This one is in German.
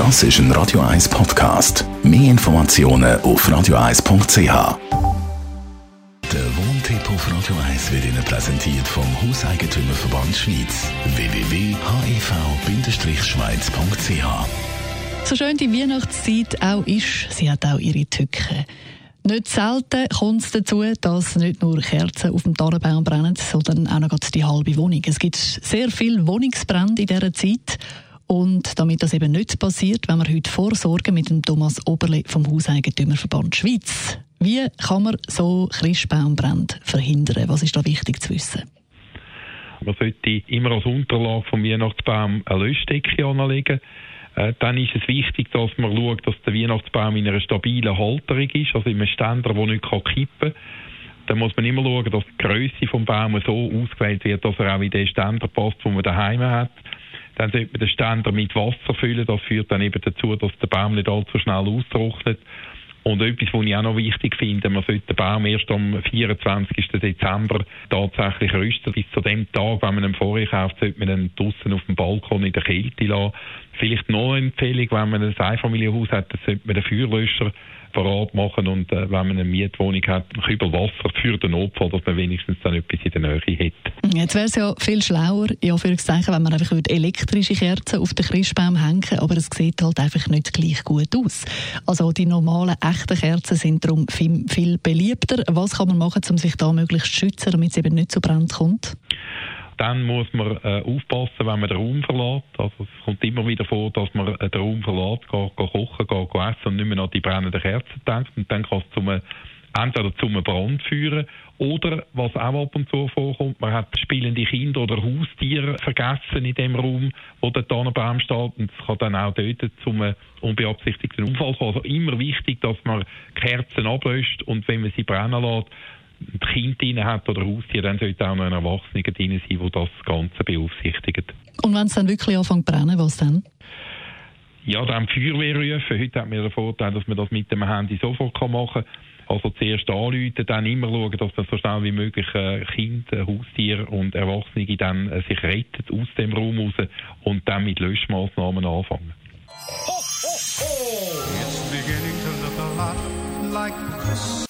Das ist ein Radio 1 Podcast. Mehr Informationen auf radio1.ch. Der Wohntipp auf Radio 1 wird Ihnen präsentiert vom Hauseigentümerverband Schweiz. www.hev-schweiz.ch So schön die Weihnachtszeit auch ist, sie hat auch ihre Tücken. Nicht selten kommt es dazu, dass nicht nur Kerzen auf dem Tannenbaum brennen, sondern auch noch die halbe Wohnung. Es gibt sehr viel Wohnungsbrände in dieser Zeit. Und damit das eben nicht passiert, wenn wir heute vorsorgen mit dem Thomas Oberle vom Hauseigentümerverband Schweiz. Wie kann man so Christbaumbrände verhindern? Was ist da wichtig zu wissen? Man sollte immer als Unterlage vom Weihnachtsbaum eine Löschdecke anlegen. Äh, dann ist es wichtig, dass man schaut, dass der Weihnachtsbaum in einer stabilen Halterung ist, also in einem Ständer, der nicht kippen kann. Dann muss man immer schauen, dass die Größe des Baums so ausgewählt wird, dass er auch in den Ständer passt, den man daheim hat. Dann sollte man den Ständer mit Wasser füllen. Das führt dann eben dazu, dass der Baum nicht allzu schnell austrocknet. Und etwas, was ich auch noch wichtig finde, man sollte den Baum erst am 24. Dezember tatsächlich rüsten. Bis zu dem Tag, wenn man ihn vorher kauft, sollte man ihn draußen auf dem Balkon in der Kälte lassen. Vielleicht noch eine Empfehlung, wenn man ein Einfamilienhaus hat, dann sollte man den Feuerlöscher parat machen und äh, wenn man eine Mietwohnung hat, über Wasser für den Notfall, dass man wenigstens dann etwas in der Nähe hat. Jetzt wäre es ja viel schlauer, ja, für wenn man einfach elektrische Kerzen auf den Christbaum hängen aber es sieht halt einfach nicht gleich gut aus. Also die normalen, echten Kerzen sind darum viel, viel beliebter. Was kann man machen, um sich da möglichst zu schützen, damit es eben nicht zu Brand kommt? Dann muss man äh, aufpassen, wenn man den Raum verlässt. Also es kommt immer wieder vor, dass man äh, den Raum verlässt, geht, geht kochen, geht, geht essen und nicht mehr an die brennenden Kerzen denkt. Und dann kann es zum, entweder zum Brand führen oder, was auch ab und zu vorkommt, man hat spielende Kinder oder Haustiere vergessen in dem Raum, wo der Tannenbaum steht. Und es kann dann auch dort zum unbeabsichtigten Unfall kommen. Also immer wichtig, dass man Kerzen ablöscht und wenn man sie brennen lässt, Kind drin hat oder Haustier, dann sollte auch noch ein Erwachsener drin sein, der das Ganze beaufsichtigt. Und wenn es dann wirklich anfängt zu brennen, was dann? Ja, dann Feuerwehr rufen. Heute hat man den Vorteil, dass man das mit dem Handy sofort machen kann. Also zuerst anrufen, dann immer schauen, dass man so schnell wie möglich äh, Kinder, Haustiere und Erwachsene dann äh, sich retten aus dem Raum raus und dann mit Löschmaßnahmen anfangen. Ho, ho, ho.